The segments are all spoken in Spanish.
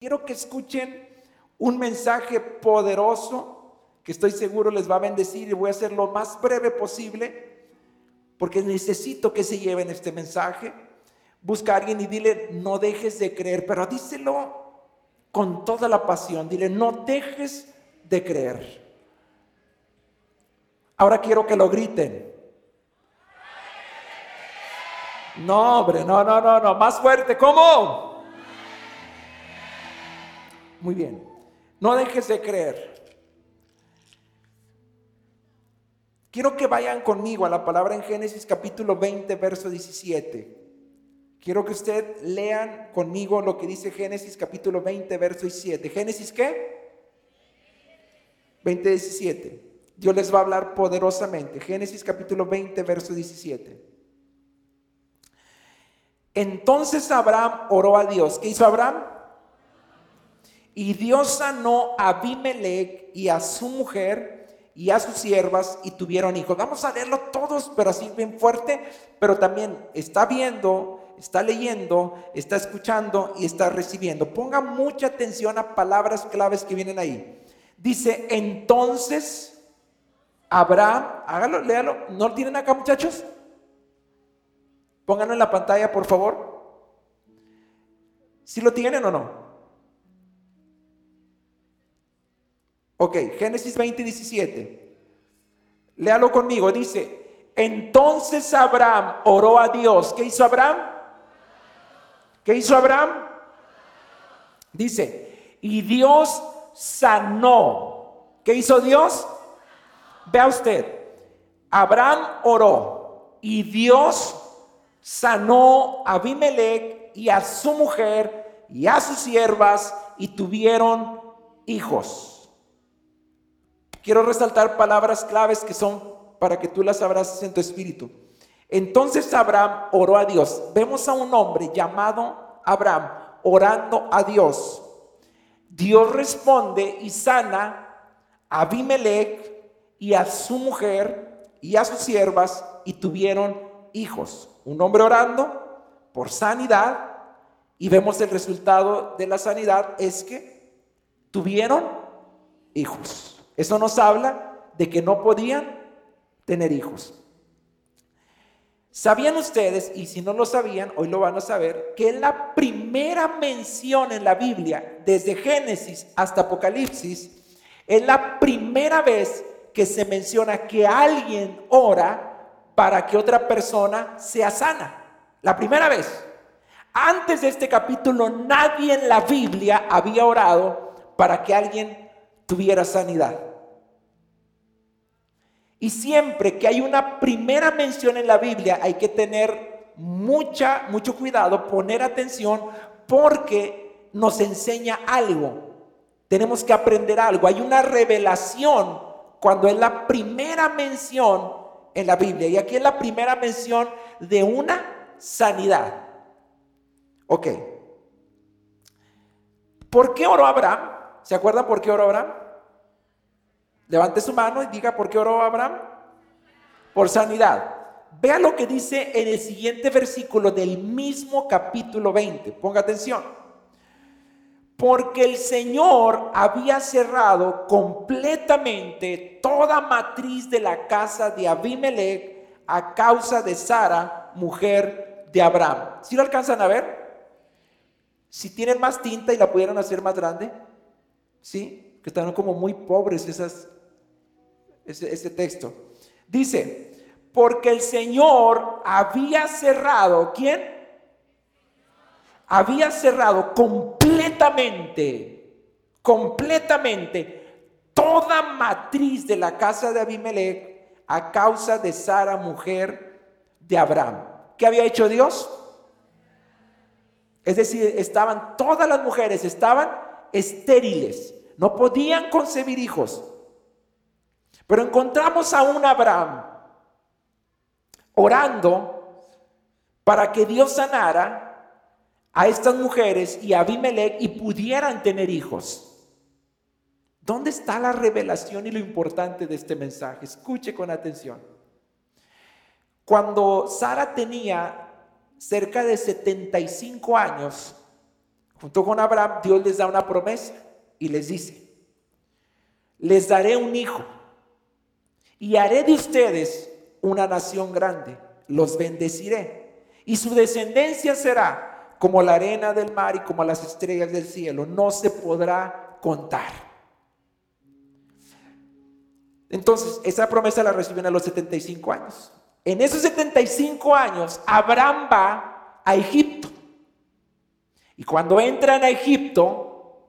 Quiero que escuchen un mensaje poderoso que estoy seguro les va a bendecir y voy a hacer lo más breve posible porque necesito que se lleven este mensaje. Busca a alguien y dile, no dejes de creer, pero díselo con toda la pasión. Dile, no dejes de creer. Ahora quiero que lo griten. No, hombre, no, no, no, no, más fuerte. ¿Cómo? Muy bien. No dejes de creer. Quiero que vayan conmigo a la palabra en Génesis capítulo 20, verso 17. Quiero que usted lean conmigo lo que dice Génesis capítulo 20, verso 17. ¿Génesis qué? 20, 17. Dios les va a hablar poderosamente. Génesis capítulo 20, verso 17. Entonces Abraham oró a Dios. ¿Qué hizo Abraham? Y Dios sanó a Abimelech y a su mujer y a sus siervas y tuvieron hijos. Vamos a leerlo todos, pero así bien fuerte, pero también está viendo, está leyendo, está escuchando y está recibiendo. Ponga mucha atención a palabras claves que vienen ahí. Dice, entonces Abraham, hágalo, léalo, ¿no lo tienen acá muchachos? Pónganlo en la pantalla, por favor. ¿Si lo tienen o no? Ok, Génesis 20, 17. Léalo conmigo, dice, entonces Abraham oró a Dios. ¿Qué hizo Abraham? ¿Qué hizo Abraham? Dice, y Dios sanó. ¿Qué hizo Dios? Vea usted, Abraham oró y Dios sanó a Abimelech y a su mujer y a sus siervas y tuvieron hijos. Quiero resaltar palabras claves que son para que tú las abraces en tu espíritu. Entonces Abraham oró a Dios. Vemos a un hombre llamado Abraham orando a Dios. Dios responde y sana a Abimelech y a su mujer y a sus siervas y tuvieron hijos. Un hombre orando por sanidad y vemos el resultado de la sanidad es que tuvieron hijos. Eso nos habla de que no podían tener hijos. ¿Sabían ustedes, y si no lo sabían, hoy lo van a saber, que la primera mención en la Biblia, desde Génesis hasta Apocalipsis, es la primera vez que se menciona que alguien ora para que otra persona sea sana? La primera vez. Antes de este capítulo, nadie en la Biblia había orado para que alguien tuviera sanidad. Y siempre que hay una primera mención en la Biblia, hay que tener mucha, mucho cuidado, poner atención, porque nos enseña algo. Tenemos que aprender algo. Hay una revelación cuando es la primera mención en la Biblia. Y aquí es la primera mención de una sanidad. Ok. ¿Por qué oró Abraham? ¿Se acuerdan por qué oró Abraham? Levante su mano y diga por qué oró Abraham. Por sanidad. Vea lo que dice en el siguiente versículo del mismo capítulo 20. Ponga atención. Porque el Señor había cerrado completamente toda matriz de la casa de Abimelech a causa de Sara, mujer de Abraham. ¿Si lo alcanzan a ver? Si tienen más tinta y la pudieran hacer más grande, ¿sí? Que están como muy pobres esas ese, texto. Dice, porque el Señor había cerrado, ¿quién? Había cerrado completamente, completamente toda matriz de la casa de Abimelech a causa de Sara, mujer de Abraham. ¿Qué había hecho Dios? Es decir, estaban todas las mujeres, estaban estériles, no podían concebir hijos. Pero encontramos a un Abraham orando para que Dios sanara a estas mujeres y a Abimelech y pudieran tener hijos. ¿Dónde está la revelación y lo importante de este mensaje? Escuche con atención. Cuando Sara tenía cerca de 75 años, junto con Abraham, Dios les da una promesa y les dice, les daré un hijo y haré de ustedes una nación grande, los bendeciré y su descendencia será como la arena del mar y como las estrellas del cielo, no se podrá contar. Entonces, esa promesa la reciben a los 75 años. En esos 75 años, Abraham va a Egipto. Y cuando entran a Egipto,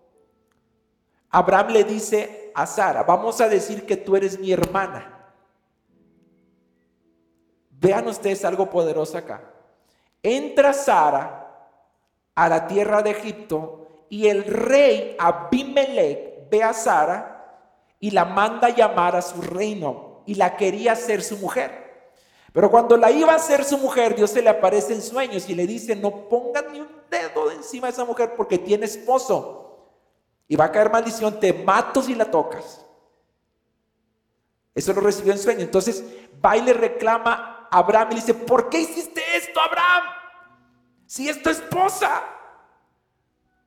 Abraham le dice a Sara, vamos a decir que tú eres mi hermana. Vean ustedes algo poderoso acá. Entra Sara a la tierra de Egipto y el rey Abimelech ve a Sara y la manda llamar a su reino y la quería ser su mujer. Pero cuando la iba a ser su mujer, Dios se le aparece en sueños y le dice, no pongas ni un dedo encima de esa mujer porque tiene esposo. Y va a caer maldición, te mato si la tocas. Eso lo recibió en sueño. Entonces va y le reclama Abraham y le dice, ¿por qué hiciste esto, Abraham? Si es tu esposa,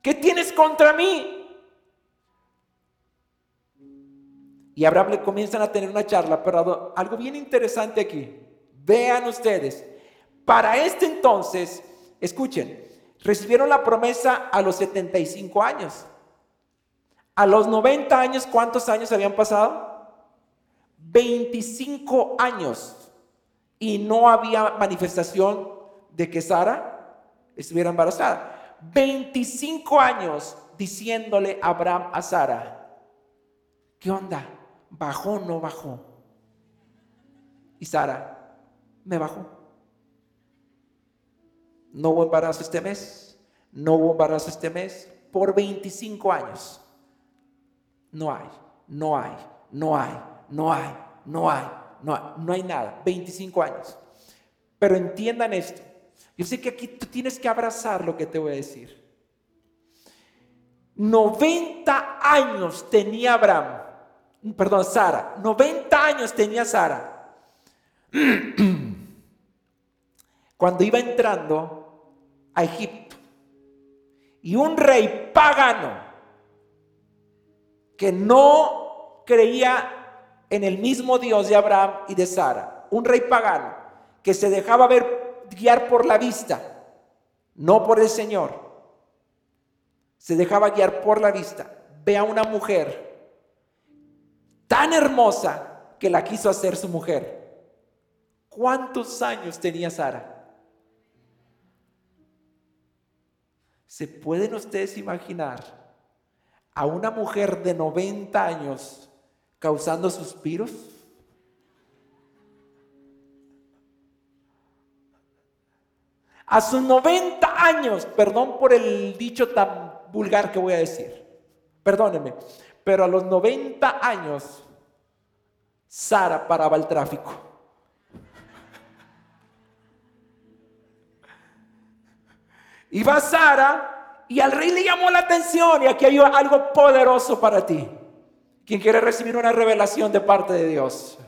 ¿qué tienes contra mí? y Abraham le comienzan a tener una charla, pero algo bien interesante aquí. Vean ustedes, para este entonces, escuchen, recibieron la promesa a los 75 años. A los 90 años, ¿cuántos años habían pasado? 25 años. Y no había manifestación de que Sara estuviera embarazada. 25 años diciéndole Abraham a Sara, ¿qué onda? ¿Bajó o no bajó? Y Sara, me bajó. No hubo embarazo este mes, no hubo embarazo este mes, por 25 años. No hay, no hay, no hay, no hay, no hay, no no hay nada. 25 años. Pero entiendan esto. Yo sé que aquí tú tienes que abrazar lo que te voy a decir. 90 años tenía Abraham perdón, Sara, 90 años tenía Sara. Cuando iba entrando a Egipto. Y un rey pagano que no creía en el mismo Dios de Abraham y de Sara, un rey pagano que se dejaba ver guiar por la vista, no por el Señor, se dejaba guiar por la vista, ve a una mujer tan hermosa que la quiso hacer su mujer. ¿Cuántos años tenía Sara? ¿Se pueden ustedes imaginar a una mujer de 90 años causando suspiros? A sus 90 años, perdón por el dicho tan vulgar que voy a decir, perdónenme, pero a los 90 años, Sara paraba el tráfico. Iba Sara y al rey le llamó la atención y aquí hay algo poderoso para ti. Quien quiere recibir una revelación de parte de Dios.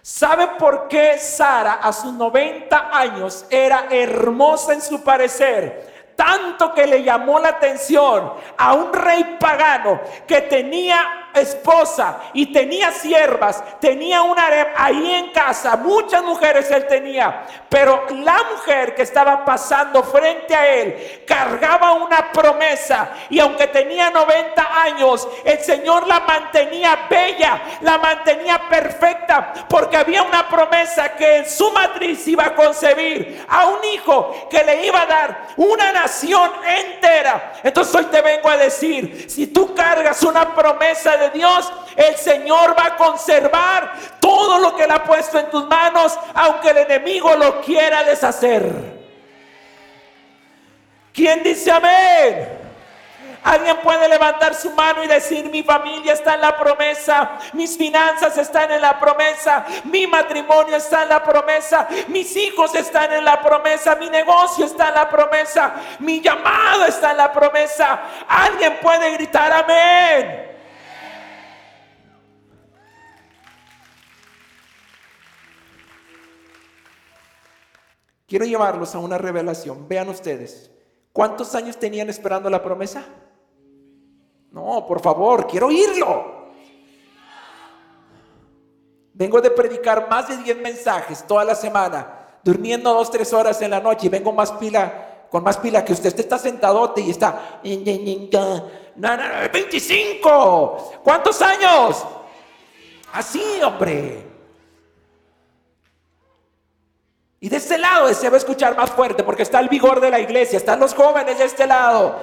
¿Sabe por qué Sara a sus 90 años era hermosa en su parecer? tanto que le llamó la atención a un rey pagano que tenía esposa y tenía siervas, tenía una ahí en casa, muchas mujeres él tenía, pero la mujer que estaba pasando frente a él cargaba una promesa y aunque tenía 90 años, el Señor la mantenía bella, la mantenía perfecta, porque había una promesa que en su matriz iba a concebir a un hijo que le iba a dar una nación entera. Entonces hoy te vengo a decir, si tú cargas una promesa de Dios, el Señor va a conservar todo lo que Él ha puesto en tus manos, aunque el enemigo lo quiera deshacer. ¿Quién dice amén? Alguien puede levantar su mano y decir, mi familia está en la promesa, mis finanzas están en la promesa, mi matrimonio está en la promesa, mis hijos están en la promesa, mi negocio está en la promesa, mi llamado está en la promesa. Alguien puede gritar amén. Quiero llevarlos a una revelación. Vean ustedes, ¿Cuántos años tenían esperando la promesa? No, por favor, quiero oírlo. Vengo de predicar más de 10 mensajes toda la semana, durmiendo dos, tres horas en la noche y vengo más pila, con más pila que usted. Usted está sentadote y está. No, no, 25. ¿Cuántos años? Así, hombre. Y de este lado deseo escuchar más fuerte porque está el vigor de la iglesia, están los jóvenes de este lado.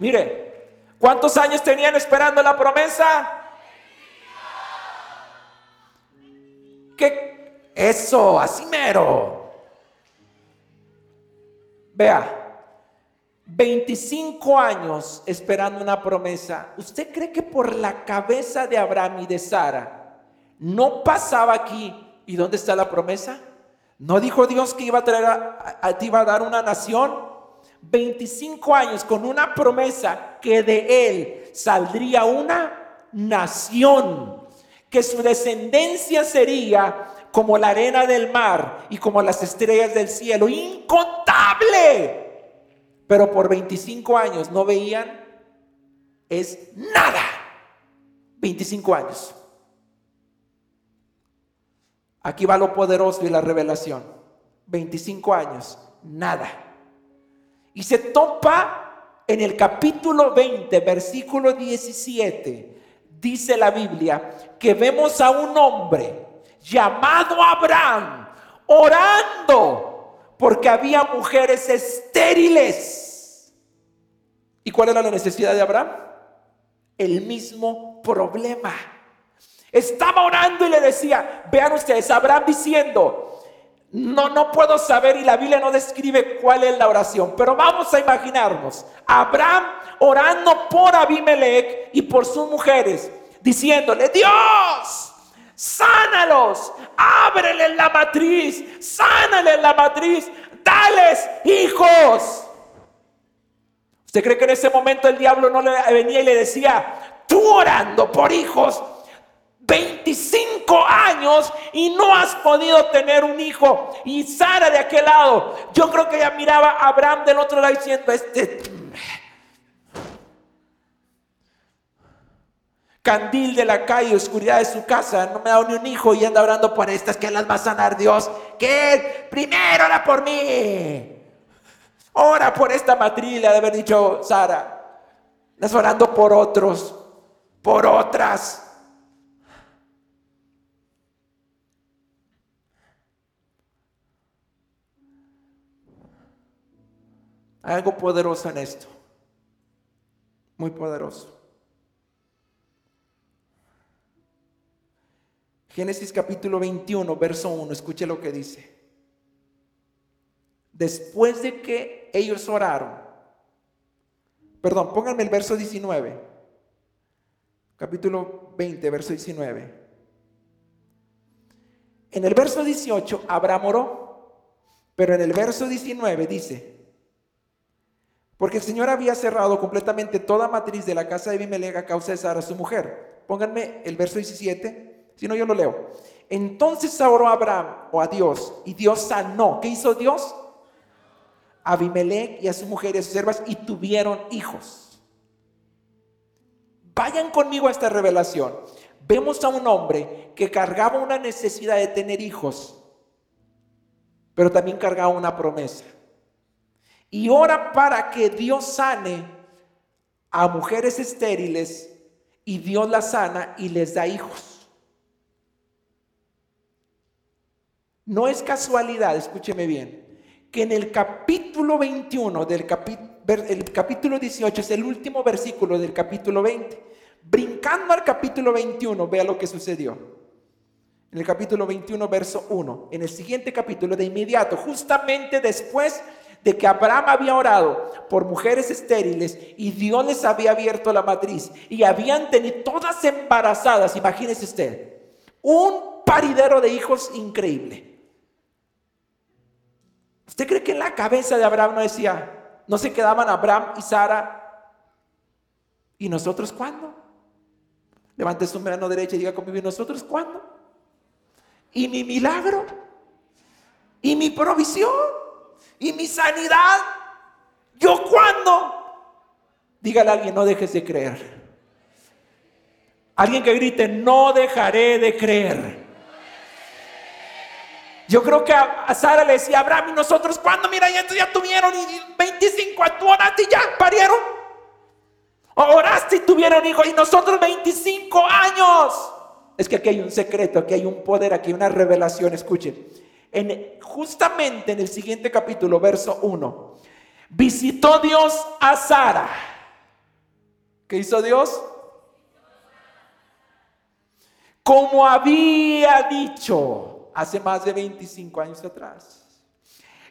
Mire, ¿cuántos años tenían esperando la promesa? ¿Qué? Eso, así mero. Vea, 25 años esperando una promesa. ¿Usted cree que por la cabeza de Abraham y de Sara no pasaba aquí ¿Y dónde está la promesa? ¿No dijo Dios que iba a traer a, iba a dar una nación? 25 años con una promesa que de él saldría una nación, que su descendencia sería como la arena del mar y como las estrellas del cielo, incontable. Pero por 25 años no veían, es nada. 25 años. Aquí va lo poderoso y la revelación. 25 años, nada. Y se topa en el capítulo 20, versículo 17, dice la Biblia, que vemos a un hombre llamado Abraham orando porque había mujeres estériles. ¿Y cuál era la necesidad de Abraham? El mismo problema. Estaba orando y le decía, vean ustedes, Abraham diciendo, no, no puedo saber y la Biblia no describe cuál es la oración, pero vamos a imaginarnos, Abraham orando por Abimelech y por sus mujeres, diciéndole, Dios, sánalos, ábrele la matriz, sánale la matriz, dales hijos. ¿Usted cree que en ese momento el diablo no le venía y le decía, tú orando por hijos, 25 años y no has podido tener un hijo. Y Sara de aquel lado, yo creo que ella miraba a Abraham del otro lado diciendo, este candil de la calle, oscuridad de su casa, no me ha dado ni un hijo y anda orando por estas que las va a sanar Dios. Que primero ora por mí. Ora por esta matriz, de haber dicho Sara. Estás orando por otros, por otras. Hay algo poderoso en esto. Muy poderoso. Génesis capítulo 21, verso 1, escuche lo que dice. Después de que ellos oraron, perdón, pónganme el verso 19, capítulo 20, verso 19. En el verso 18, Abraham oró, pero en el verso 19 dice, porque el Señor había cerrado completamente toda matriz de la casa de Abimelech a causa de Sara, su mujer. Pónganme el verso 17, si no yo lo leo. Entonces oró Abraham o a Dios y Dios sanó. ¿Qué hizo Dios? A Abimelech y a su mujer y a sus siervas y tuvieron hijos. Vayan conmigo a esta revelación. Vemos a un hombre que cargaba una necesidad de tener hijos, pero también cargaba una promesa y ora para que Dios sane a mujeres estériles y Dios las sana y les da hijos. No es casualidad, escúcheme bien, que en el capítulo 21 del el capítulo 18 es el último versículo del capítulo 20. Brincando al capítulo 21, vea lo que sucedió. En el capítulo 21, verso 1. En el siguiente capítulo, de inmediato, justamente después de que Abraham había orado por mujeres estériles y Dios les había abierto la matriz y habían tenido todas embarazadas, imagínese usted, un paridero de hijos increíble. ¿Usted cree que en la cabeza de Abraham no decía, no se quedaban Abraham y Sara? ¿Y nosotros cuándo? Levante su mano derecha y diga conmigo, ¿y nosotros cuándo? ¿Y mi milagro? ¿Y mi provisión? ¿Y mi sanidad? ¿Yo cuándo? Dígale a alguien, no dejes de creer. Alguien que grite, no dejaré de creer. Yo creo que a, Sara le decía, Abraham, y nosotros, cuando mira, ya, ya tuvieron y 25, tú oraste y ya parieron. Oraste y tuvieron hijos y nosotros 25 años. Es que aquí hay un secreto, aquí hay un poder, aquí hay una revelación. Escuchen, en, justamente en el siguiente capítulo, verso 1, visitó Dios a Sara. ¿Qué hizo Dios? Como había dicho hace más de 25 años atrás.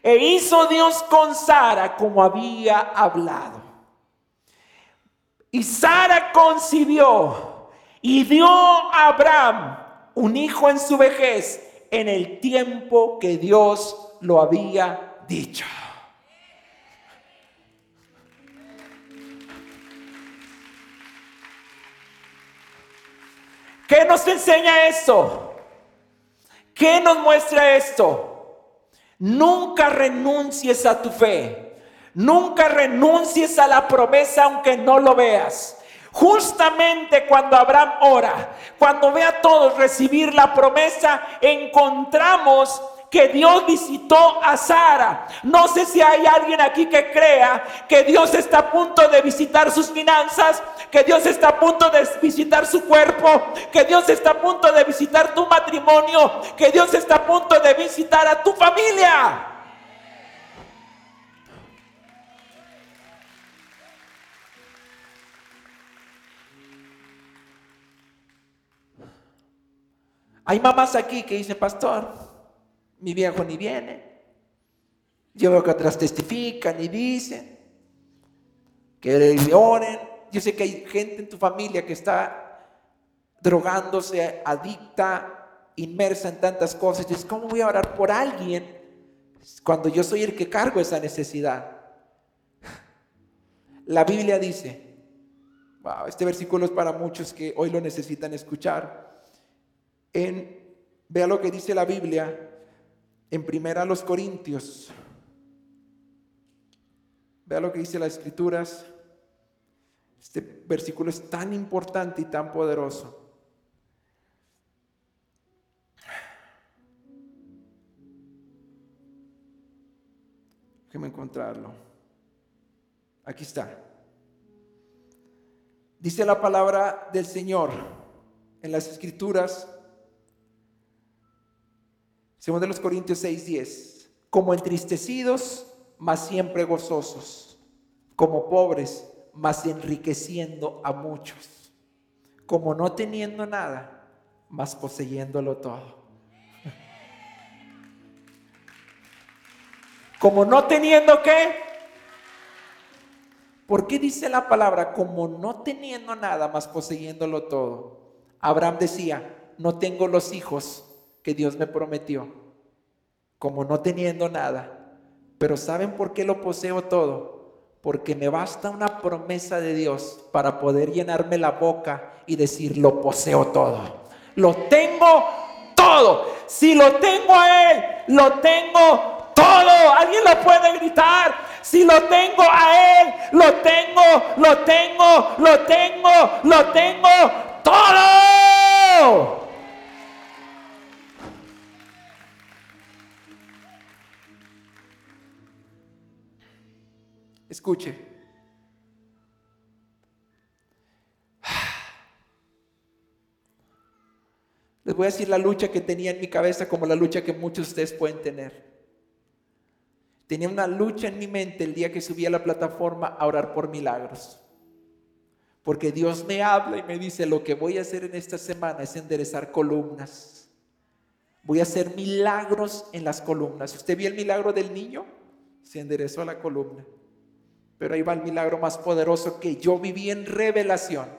E hizo Dios con Sara como había hablado. Y Sara concibió y dio a Abraham un hijo en su vejez en el tiempo que Dios lo había dicho. ¿Qué nos enseña esto? ¿Qué nos muestra esto? Nunca renuncies a tu fe. Nunca renuncies a la promesa aunque no lo veas. Justamente cuando Abraham ora, cuando ve a todos recibir la promesa, encontramos que Dios visitó a Sara. No sé si hay alguien aquí que crea que Dios está a punto de visitar sus finanzas, que Dios está a punto de visitar su cuerpo, que Dios está a punto de visitar tu matrimonio, que Dios está a punto de visitar a tu familia. Hay mamás aquí que dicen, pastor, mi viejo ni viene. Yo veo que atrás testifican y dicen que le oren. Yo sé que hay gente en tu familia que está drogándose, adicta, inmersa en tantas cosas. Dices, ¿cómo voy a orar por alguien cuando yo soy el que cargo esa necesidad? La Biblia dice, wow, este versículo es para muchos que hoy lo necesitan escuchar. En, vea lo que dice la Biblia en primera los Corintios. Vea lo que dice las escrituras. Este versículo es tan importante y tan poderoso. Déjeme encontrarlo. Aquí está. Dice la palabra del Señor en las escrituras Segundo de los Corintios 6:10. Como entristecidos, mas siempre gozosos. Como pobres, mas enriqueciendo a muchos. Como no teniendo nada, mas poseyéndolo todo. Como no teniendo qué. ¿Por qué dice la palabra como no teniendo nada, mas poseyéndolo todo? Abraham decía, no tengo los hijos que Dios me prometió, como no teniendo nada. Pero ¿saben por qué lo poseo todo? Porque me basta una promesa de Dios para poder llenarme la boca y decir, lo poseo todo. Lo tengo todo. Si lo tengo a Él, lo tengo todo. Alguien lo puede gritar. Si lo tengo a Él, lo tengo, lo tengo, lo tengo, lo tengo todo. Escuche. Les voy a decir la lucha que tenía en mi cabeza como la lucha que muchos de ustedes pueden tener. Tenía una lucha en mi mente el día que subí a la plataforma a orar por milagros. Porque Dios me habla y me dice, lo que voy a hacer en esta semana es enderezar columnas. Voy a hacer milagros en las columnas. ¿Usted vio el milagro del niño? Se enderezó la columna. Pero ahí va el milagro más poderoso que yo viví en revelación.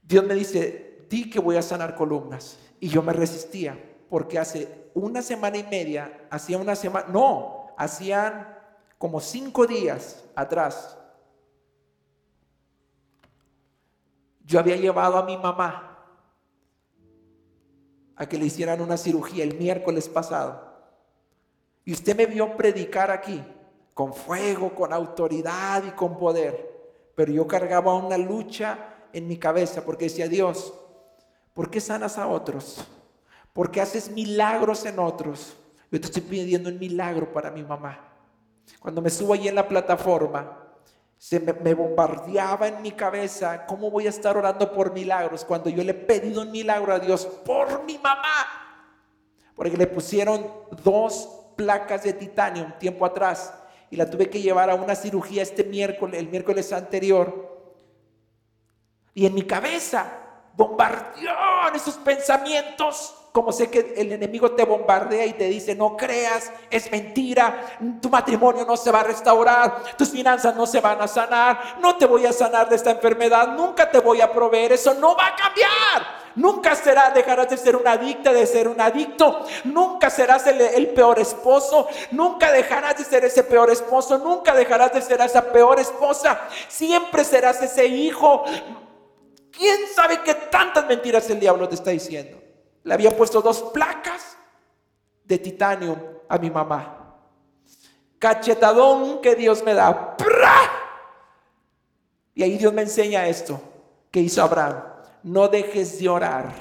Dios me dice, di que voy a sanar columnas. Y yo me resistía, porque hace una semana y media, hacía una semana, no, hacían como cinco días atrás, yo había llevado a mi mamá a que le hicieran una cirugía el miércoles pasado. Y usted me vio predicar aquí, con fuego, con autoridad y con poder. Pero yo cargaba una lucha en mi cabeza porque decía, Dios, ¿por qué sanas a otros? ¿Por qué haces milagros en otros? Yo te estoy pidiendo un milagro para mi mamá. Cuando me subo ahí en la plataforma, se me, bombardeaba en mi cabeza, ¿cómo voy a estar orando por milagros cuando yo le he pedido un milagro a Dios por mi mamá? Porque le pusieron dos placas de titanio un tiempo atrás y la tuve que llevar a una cirugía este miércoles, el miércoles anterior. Y en mi cabeza bombardeó esos pensamientos como sé que el enemigo te bombardea y te dice, no creas, es mentira, tu matrimonio no se va a restaurar, tus finanzas no se van a sanar, no te voy a sanar de esta enfermedad, nunca te voy a proveer, eso no va a cambiar. Nunca será, dejarás de ser una adicta, de ser un adicto. Nunca serás el, el, peor esposo. Nunca dejarás de ser ese peor esposo. Nunca dejarás de ser esa peor esposa. Siempre serás ese hijo. ¿Quién sabe qué tantas mentiras el diablo te está diciendo? Le había puesto dos placas de titanio a mi mamá. Cachetadón que Dios me da. Y ahí Dios me enseña esto que hizo Abraham. No dejes de orar,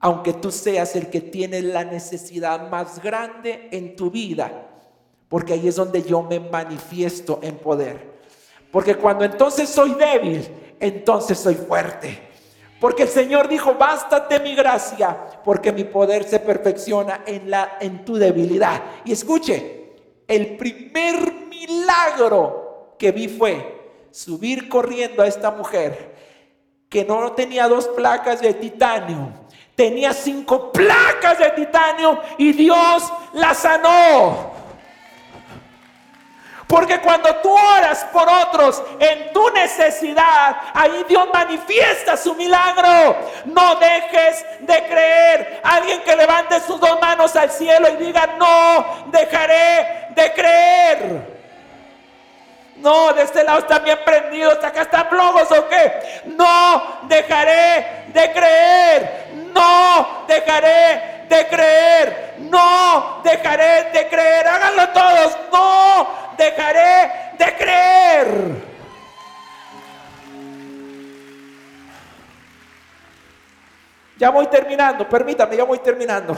aunque tú seas el que tiene la necesidad más grande en tu vida, porque ahí es donde yo me manifiesto en poder. Porque cuando entonces soy débil, entonces soy fuerte. Porque el Señor dijo, bástate mi gracia, porque mi poder se perfecciona en, la, en tu debilidad. Y escuche, el primer milagro que vi fue subir corriendo a esta mujer que no tenía dos placas de titanio, tenía cinco placas de titanio y Dios la sanó. Porque cuando tú oras por otros en tu necesidad, ahí Dios manifiesta su milagro. No dejes de creer. Alguien que levante sus dos manos al cielo y diga, no dejaré de creer. No, de este lado están bien prendidos. Acá están flojos o qué. No dejaré de creer. No dejaré de creer. No dejaré de creer. Háganlo todos. No dejaré de creer. Ya voy terminando, permítame, ya voy terminando.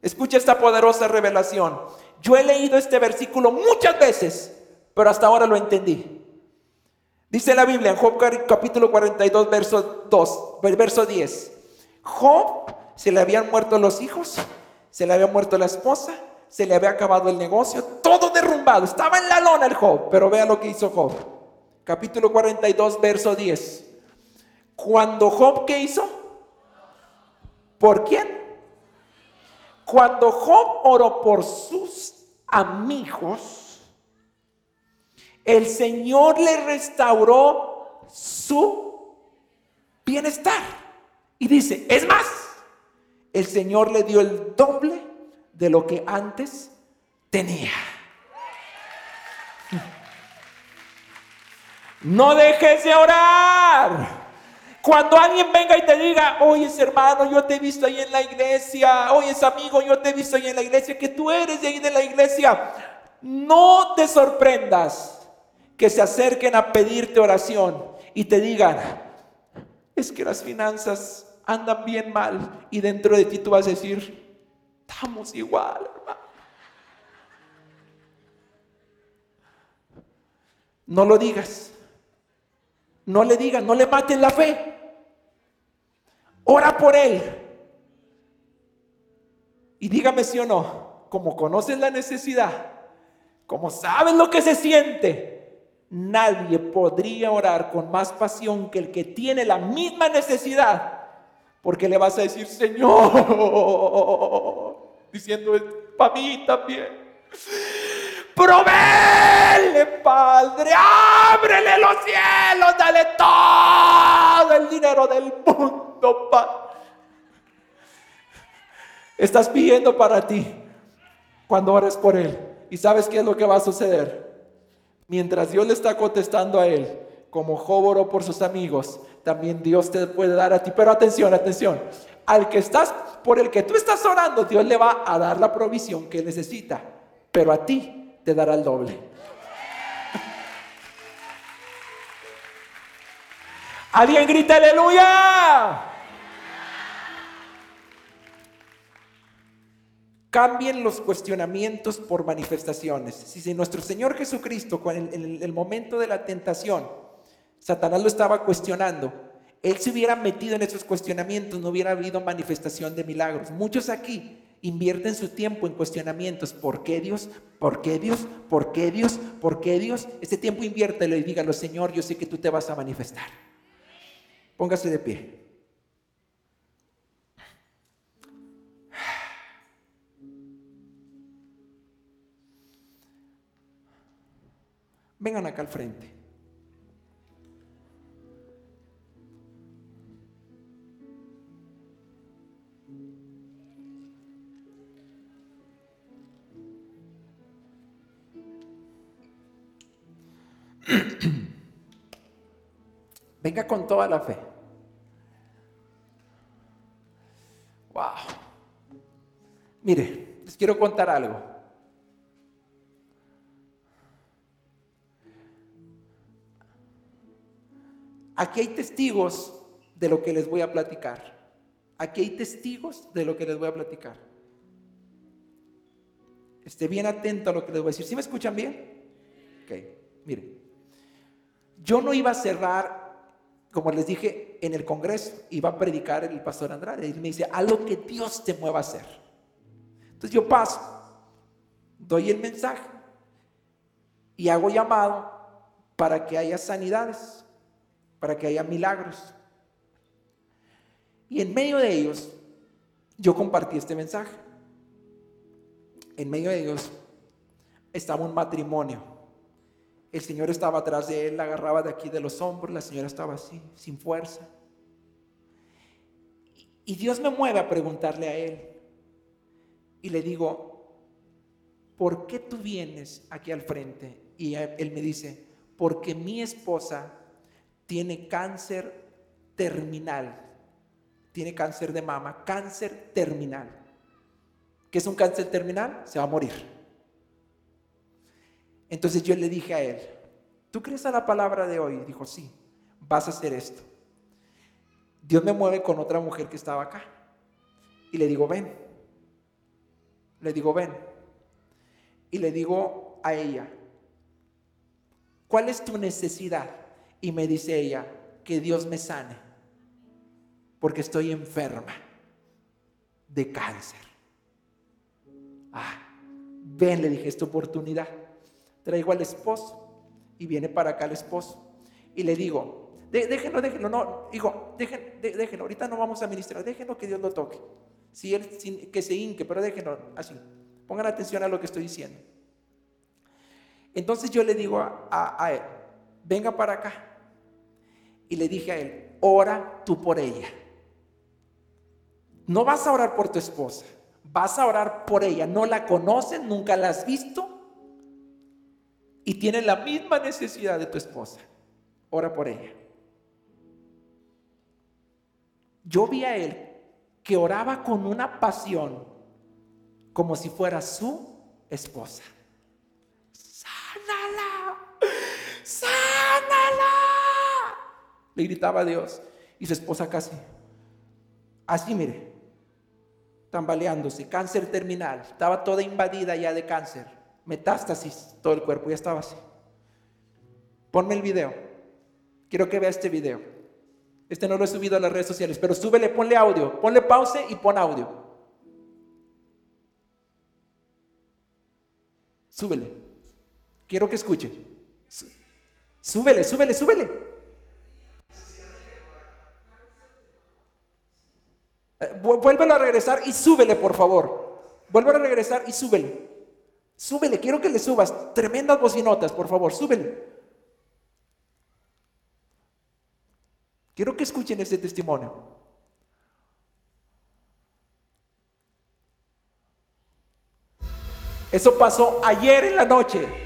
Escucha esta poderosa revelación. Yo he leído este versículo muchas veces, pero hasta ahora lo entendí. Dice la Biblia en Job capítulo 42, verso 2, verso 10. Job se le habían muerto los hijos, se le había muerto la esposa, se le había acabado el negocio, todo derrumbado, estaba en la lona el Job, pero vea lo que hizo Job. Capítulo 42, verso 10. Cuando Job, ¿qué hizo? ¿Por quién? Cuando Job oró por sus amigos, el Señor le restauró su bienestar. Y dice, es más, el Señor le dio el doble de lo que antes tenía. No dejes de orar. Cuando alguien venga y te diga, oye hermano, yo te he visto ahí en la iglesia, oye amigo, yo te he visto ahí en la iglesia, que tú eres de ahí de la iglesia, no te sorprendas que se acerquen a pedirte oración y te digan, es que las finanzas andan bien mal y dentro de ti tú vas a decir, Estamos igual, hermano. No lo digas. No le digas, no le maten la fe. Ora por él. Y dígame si o no, como conoces la necesidad, como sabes lo que se siente, nadie podría orar con más pasión que el que tiene la misma necesidad. Porque le vas a decir, Señor, diciendo, para mí también. Provéele, Padre, ábrele los cielos, dale todo el dinero del mundo, Padre. Estás pidiendo para ti cuando ores por Él. ¿Y sabes qué es lo que va a suceder? Mientras Dios le está contestando a Él, como Job oró por sus amigos, también Dios te puede dar a ti. Pero atención, atención. al que estás, por el que tú estás orando, Dios le va a dar la provisión que necesita, pero a ti te dará el doble. Alguien grita aleluya. Cambien los cuestionamientos por manifestaciones. Si nuestro Señor Jesucristo, en el momento de la tentación, Satanás lo estaba cuestionando, él se hubiera metido en esos cuestionamientos, no hubiera habido manifestación de milagros. Muchos aquí invierten su tiempo en cuestionamientos. ¿Por qué Dios? ¿Por qué Dios? ¿Por qué Dios? ¿Por qué Dios? Este tiempo inviértelo y dígalo, Señor, yo sé que tú te vas a manifestar. Póngase de pie. Vengan acá al frente. Venga con toda la fe. Wow. Mire, les quiero contar algo. Aquí hay testigos de lo que les voy a platicar. Aquí hay testigos de lo que les voy a platicar. Esté bien atento a lo que les voy a decir. ¿Sí me escuchan bien? Ok, mire. Yo no iba a cerrar como les dije, en el Congreso iba a predicar el pastor Andrade. Y me dice, a lo que Dios te mueva a hacer. Entonces yo paso, doy el mensaje y hago llamado para que haya sanidades, para que haya milagros. Y en medio de ellos, yo compartí este mensaje. En medio de ellos estaba un matrimonio el Señor estaba atrás de él, la agarraba de aquí de los hombros, la señora estaba así, sin fuerza. Y Dios me mueve a preguntarle a él. Y le digo, ¿por qué tú vienes aquí al frente? Y él me dice, porque mi esposa tiene cáncer terminal. Tiene cáncer de mama, cáncer terminal. ¿Qué es un cáncer terminal? Se va a morir. Entonces yo le dije a él, ¿tú crees a la palabra de hoy? Dijo, sí, vas a hacer esto. Dios me mueve con otra mujer que estaba acá. Y le digo, ven. Le digo, ven. Y le digo a ella, ¿cuál es tu necesidad? Y me dice ella, que Dios me sane, porque estoy enferma de cáncer. Ah, ven, le dije, esta oportunidad. Traigo al esposo y viene para acá el esposo. Y le digo, déjenlo, déjenlo, no, digo, déjenlo, ahorita no vamos a ministrar, déjenlo que Dios lo toque. Si él, que se hinque, pero déjenlo así. Pongan atención a lo que estoy diciendo. Entonces yo le digo a él, venga para acá. Y le dije a él, ora tú por ella. No vas a orar por tu esposa, vas a orar por ella. No la conoces, nunca la has visto, y tiene la misma necesidad de tu esposa, ora por ella. Yo vi a él que oraba con una pasión como si fuera su esposa. Sánala, sánala. Le gritaba a Dios y su esposa casi, así mire, tambaleándose, cáncer terminal, estaba toda invadida ya de cáncer metástasis todo el cuerpo, ya estaba así. Ponme el video. Quiero que vea este video. Este no lo he subido a las redes sociales, pero súbele, ponle audio, ponle pause y pon audio. Súbele. Quiero que escuche. Súbele, súbele, súbele. Eh, vuélvelo a regresar y súbele, por favor. Vuélvelo a regresar y súbele. Súbele, quiero que le subas. Tremendas bocinotas, por favor, súbele. Quiero que escuchen este testimonio. Eso pasó ayer en la noche.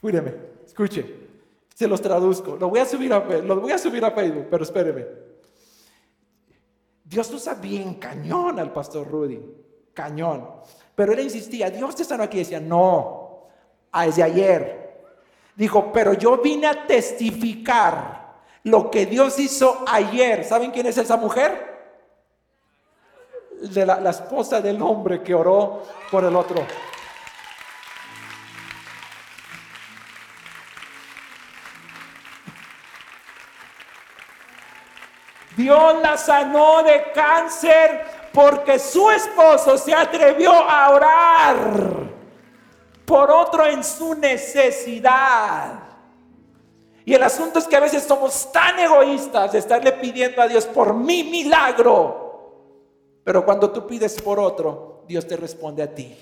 Cuídeme, escuche. Se los traduzco. Lo voy a subir a, lo voy a, subir a Facebook, pero espéreme. Dios usa bien cañón al pastor Rudy. Cañón. Pero él insistía, Dios te sanó aquí. decía, no, desde ayer. Dijo, pero yo vine a testificar lo que Dios hizo ayer. ¿Saben quién es esa mujer? De la, la esposa del hombre que oró por el otro. Dios la sanó de cáncer porque su esposo se atrevió a orar por otro en su necesidad. Y el asunto es que a veces somos tan egoístas de estarle pidiendo a Dios por mi milagro. Pero cuando tú pides por otro, Dios te responde a ti.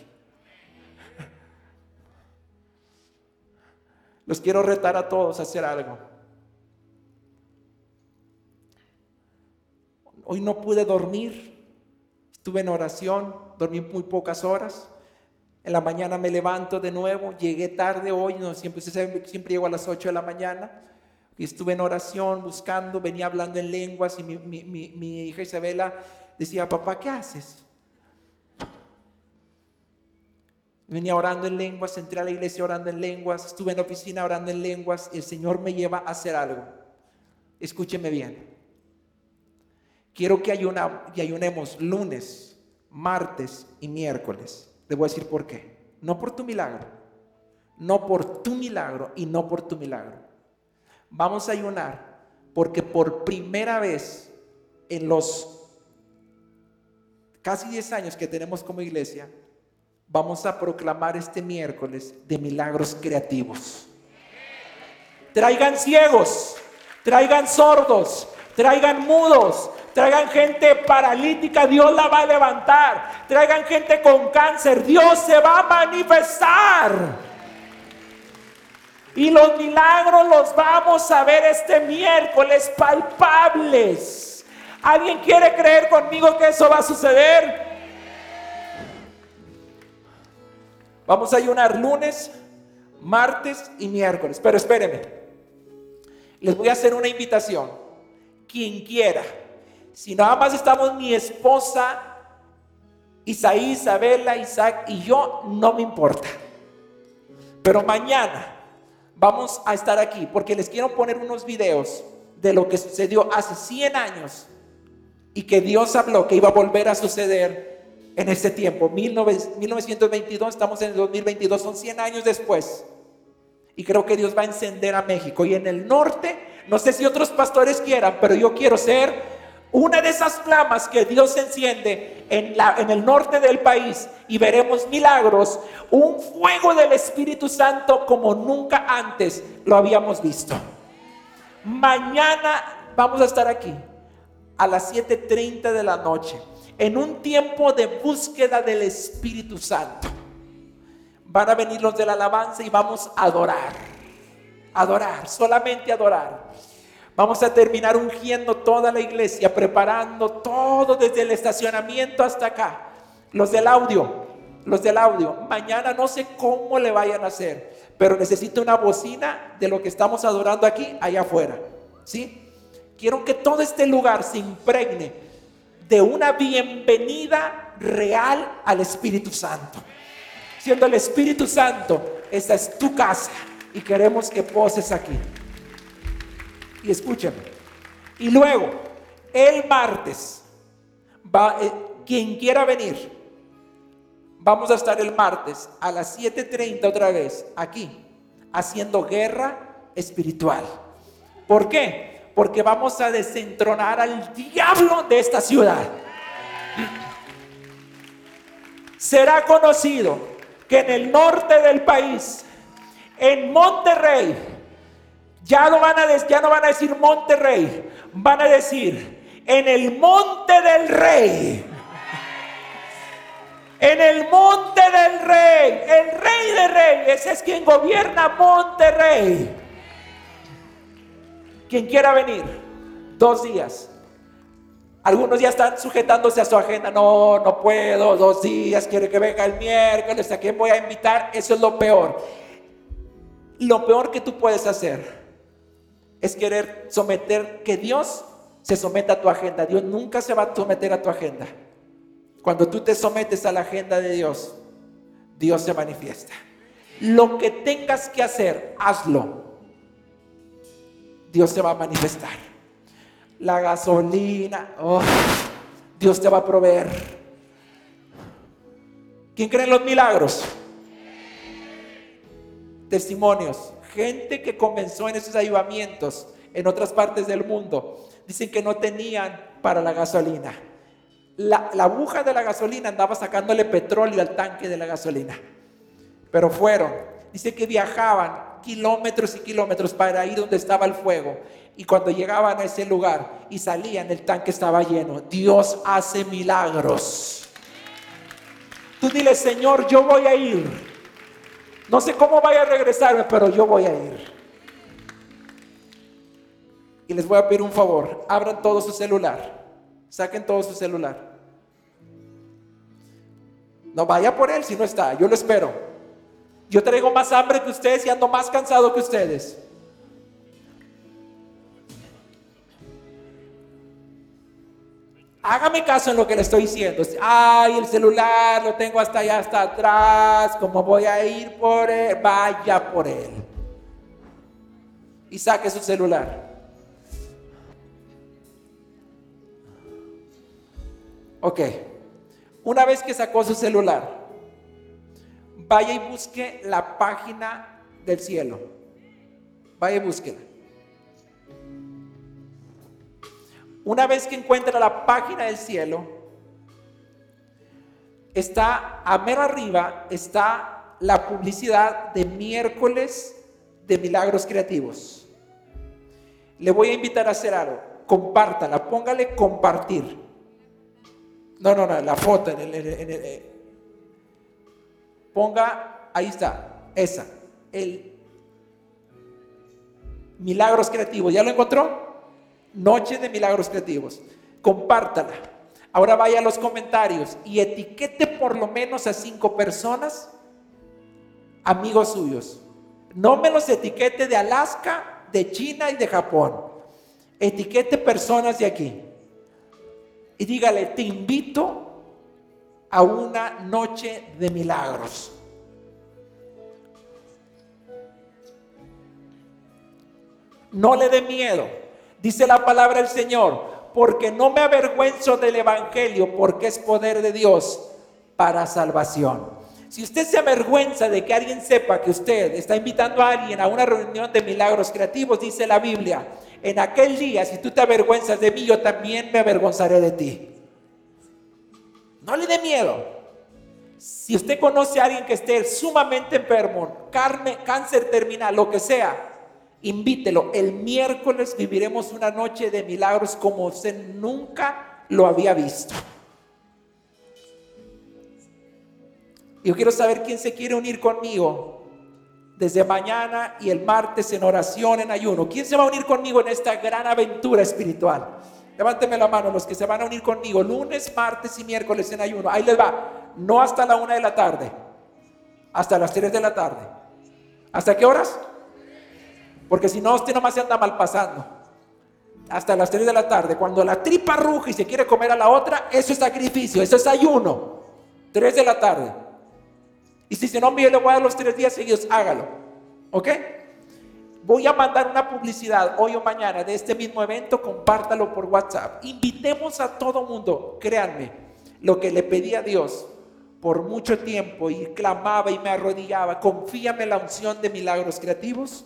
Los quiero retar a todos a hacer algo. Hoy no pude dormir. Estuve en oración, dormí muy pocas horas. En la mañana me levanto de nuevo, llegué tarde hoy, no, siempre, siempre llego a las 8 de la mañana. Estuve en oración buscando, venía hablando en lenguas y mi, mi hija Isabela decía, papá, ¿qué haces? Venía orando en lenguas, entré a la iglesia orando en lenguas, estuve en la oficina orando en lenguas el Señor me lleva a hacer algo. Escúcheme bien. Quiero que, ayunemos lunes, martes y miércoles. Le voy a decir por qué. No por tu milagro. No por tu milagro y no por tu milagro. Vamos a ayunar porque por primera vez en los casi 10 años que tenemos como iglesia, vamos a proclamar este miércoles de milagros creativos. Traigan ciegos, traigan sordos, traigan mudos, Traigan gente paralítica, Dios la va a levantar. Traigan gente con cáncer, Dios se va a manifestar. Y los milagros los vamos a ver este miércoles palpables. ¿Alguien quiere creer conmigo que eso va a suceder? Vamos a ayunar lunes, martes y miércoles. Pero espérenme. Les voy a hacer una invitación. Quien quiera si nada más estamos mi esposa, Isaí, Isabela, Isaac y yo, no me importa. Pero mañana vamos a estar aquí porque les quiero poner unos videos de lo que sucedió hace 100 años y que Dios habló que iba a volver a suceder en este tiempo. 1922, estamos en el 2022, son 100 años después. Y creo que Dios va a encender a México. Y en el norte, no sé si otros pastores quieran, pero yo quiero ser una de esas flamas que Dios enciende en, en el norte del país y veremos milagros, un fuego del Espíritu Santo como nunca antes lo habíamos visto. Mañana vamos a estar aquí a las 7.30 de la noche en un tiempo de búsqueda del Espíritu Santo. Van a venir los de la alabanza y vamos a adorar, adorar, solamente adorar. Vamos a terminar ungiendo toda la iglesia, preparando todo desde el estacionamiento hasta acá. Los del audio, los del audio. Mañana no sé cómo le vayan a hacer, pero necesito una bocina de lo que estamos adorando aquí, allá afuera. ¿Sí? Quiero que todo este lugar se impregne de una bienvenida real al Espíritu Santo. Siendo el Espíritu Santo, esta es tu casa y queremos que poses aquí. Escúchame. Y luego, el martes, va, eh, quien quiera venir, vamos a estar el martes a las 7.30 otra vez aquí, haciendo guerra espiritual. ¿Por qué? Porque vamos a desentronar al diablo de esta ciudad. Será conocido que en el norte del país, en Monterrey, ya no, van a, decir Monterrey, van a decir en el monte del rey. En el monte del rey, el rey de reyes es quien gobierna Monterrey. Quien quiera venir, dos días. Algunos ya están sujetándose a su agenda. No, no puedo, dos días, quiero que venga el miércoles. ¿A quién voy a invitar? Eso es lo peor Lo peor que tú puedes hacer es querer someter, que Dios se someta a tu agenda. Dios nunca se va a someter a tu agenda. Cuando tú te sometes a la agenda de Dios, Dios se manifiesta. Lo que tengas que hacer, hazlo. Dios se va a manifestar. La gasolina, oh, Dios te va a proveer. ¿Quién cree en los milagros? Testimonios. Gente que comenzó en esos ayudamientos en otras partes del mundo. Dicen que no tenían para la gasolina. La, la aguja de la gasolina andaba sacándole petróleo al tanque de la gasolina. Pero fueron. Dice que viajaban kilómetros y kilómetros para ir donde estaba el fuego. Y cuando llegaban a ese lugar y salían, el tanque estaba lleno. Dios hace milagros. Tú dile, Señor, yo voy a ir. No sé cómo vaya a regresarme, pero yo voy a ir. Y les voy a pedir un favor. Abran todo su celular. Saquen todo su celular. No vaya por él si no está. Yo lo espero. Yo traigo más hambre que ustedes y ando más cansado que ustedes. Hágame caso en lo que le estoy diciendo. Ay, el celular lo tengo hasta allá, hasta atrás. ¿Cómo voy a ir por él? Vaya por él. Y saque su celular. Ok. Una vez que sacó su celular, vaya y busque la página del cielo. Vaya y búsquela. Una vez que encuentra la página del cielo, está a mero arriba, está la publicidad de miércoles de milagros creativos. Le voy a invitar a hacer algo. Compártala, póngale compartir. No, no, no, la foto en el, eh, ponga, ahí está, esa, el milagros creativos. ¿Ya lo encontró? Noche de Milagros Creativos. Compártala. Ahora vaya a los comentarios y etiquete por lo menos a cinco personas, amigos suyos. No me los etiquete de Alaska, de China y de Japón. Etiquete personas de aquí. Y dígale, te invito a una noche de milagros. No le dé miedo. Dice la palabra del Señor, porque no me avergüenzo del Evangelio, porque es poder de Dios para salvación. Si usted se avergüenza de que alguien sepa que usted está invitando a alguien a una reunión de milagros creativos, dice la Biblia, en aquel día, si tú te avergüenzas de mí, yo también me avergonzaré de ti. No le dé miedo. Si usted conoce a alguien que esté sumamente enfermo, carne, cáncer terminal, lo que sea, invítelo. El miércoles viviremos una noche de milagros como usted nunca lo había visto. Yo quiero saber quién se quiere unir conmigo desde mañana y el martes en oración, en ayuno. ¿Quién se va a unir conmigo en esta gran aventura espiritual? Levánteme la mano los que se van a unir conmigo lunes, martes y miércoles en ayuno. Ahí les va. No hasta la una de la tarde, hasta las tres de la tarde. ¿Hasta qué horas? Porque si no, usted nomás se anda mal pasando. Hasta las 3 de la tarde, cuando la tripa ruge y se quiere comer a la otra, eso es sacrificio, eso es ayuno. 3 de la tarde. Y si se no, yo le voy a dar los tres días seguidos, hágalo. ¿Ok? Voy a mandar una publicidad hoy o mañana de este mismo evento, compártalo por WhatsApp. Invitemos a todo mundo, créanme, lo que le pedí a Dios por mucho tiempo y clamaba y me arrodillaba, confíame la unción de milagros creativos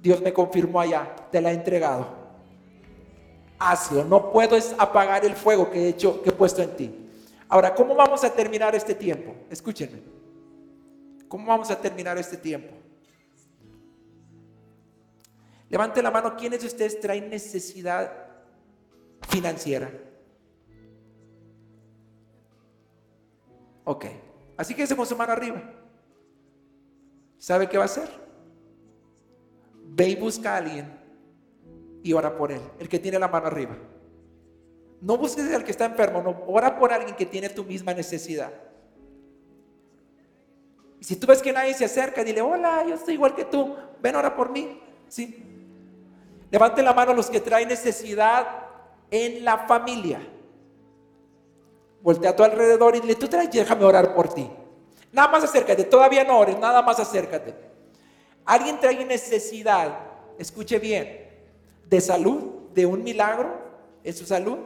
Dios me confirmó allá, te la he entregado. Hazlo, no puedo apagar el fuego que he hecho, que he puesto en ti. Ahora, ¿cómo vamos a terminar este tiempo? Escúchenme. ¿Cómo vamos a terminar este tiempo? Levante la mano, ¿quiénes de ustedes traen necesidad financiera? Ok, así que se su mano arriba. ¿Sabe qué va a hacer? Ve y busca a alguien y ora por él, el que tiene la mano arriba. No busques al que está enfermo, no, ora por alguien que tiene tu misma necesidad. Y si tú ves que nadie se acerca, dile, hola, yo estoy igual que tú, ven ahora por mí. ¿Sí? Levante la mano los que traen necesidad en la familia. Voltea a tu alrededor y dile, tú traes, déjame orar por ti. Nada más acércate, todavía no ores, nada más acércate. Alguien trae necesidad, escuche bien, de salud, de un milagro en su salud.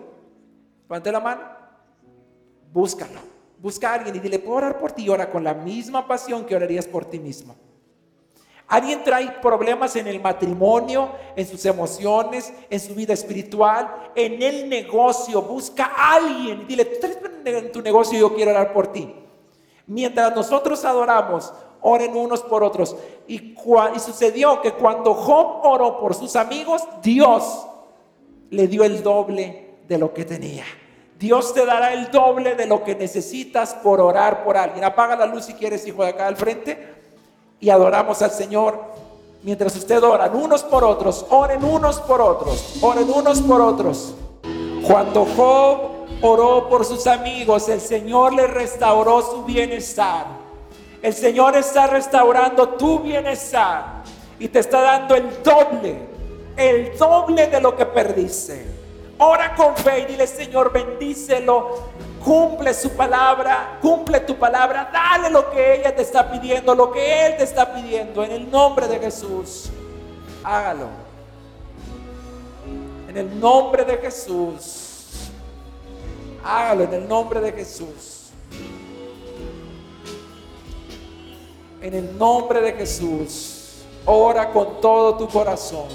Levante la mano, búscalo. Busca a alguien y dile, puedo orar por ti. Ora con la misma pasión que orarías por ti mismo. Alguien trae problemas en el matrimonio, en sus emociones, en su vida espiritual, en el negocio. Busca a alguien y dile, tú estás en tu negocio y yo quiero orar por ti. Mientras nosotros adoramos, oren unos por otros. Y, sucedió que cuando Job oró por sus amigos, Dios le dio el doble de lo que tenía. Dios te dará el doble de lo que necesitas por orar por alguien. Apaga la luz si quieres, hijo de acá al frente. Y adoramos al Señor mientras usted oran unos por otros. Oren unos por otros. Oren unos por otros. Cuando Job oró por sus amigos, el Señor le restauró su bienestar. El Señor está restaurando tu bienestar y te está dando el doble, el doble de lo que perdiste. Ora con fe y dile, Señor, bendícelo. Cumple su palabra, cumple tu palabra. Dale lo que ella te está pidiendo, lo que Él te está pidiendo. En el nombre de Jesús, hágalo. En el nombre de Jesús. Hágalo en el nombre de Jesús. En el nombre de Jesús. Ora con todo tu corazón.